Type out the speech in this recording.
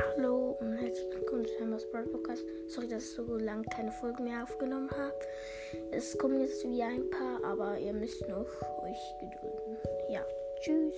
Hallo und herzlich willkommen zu Hammers Broad Podcast. Sorry, dass ich so lange keine Folge mehr aufgenommen habe. Es kommen jetzt wieder ein paar, aber ihr müsst noch euch gedulden. Ja, tschüss.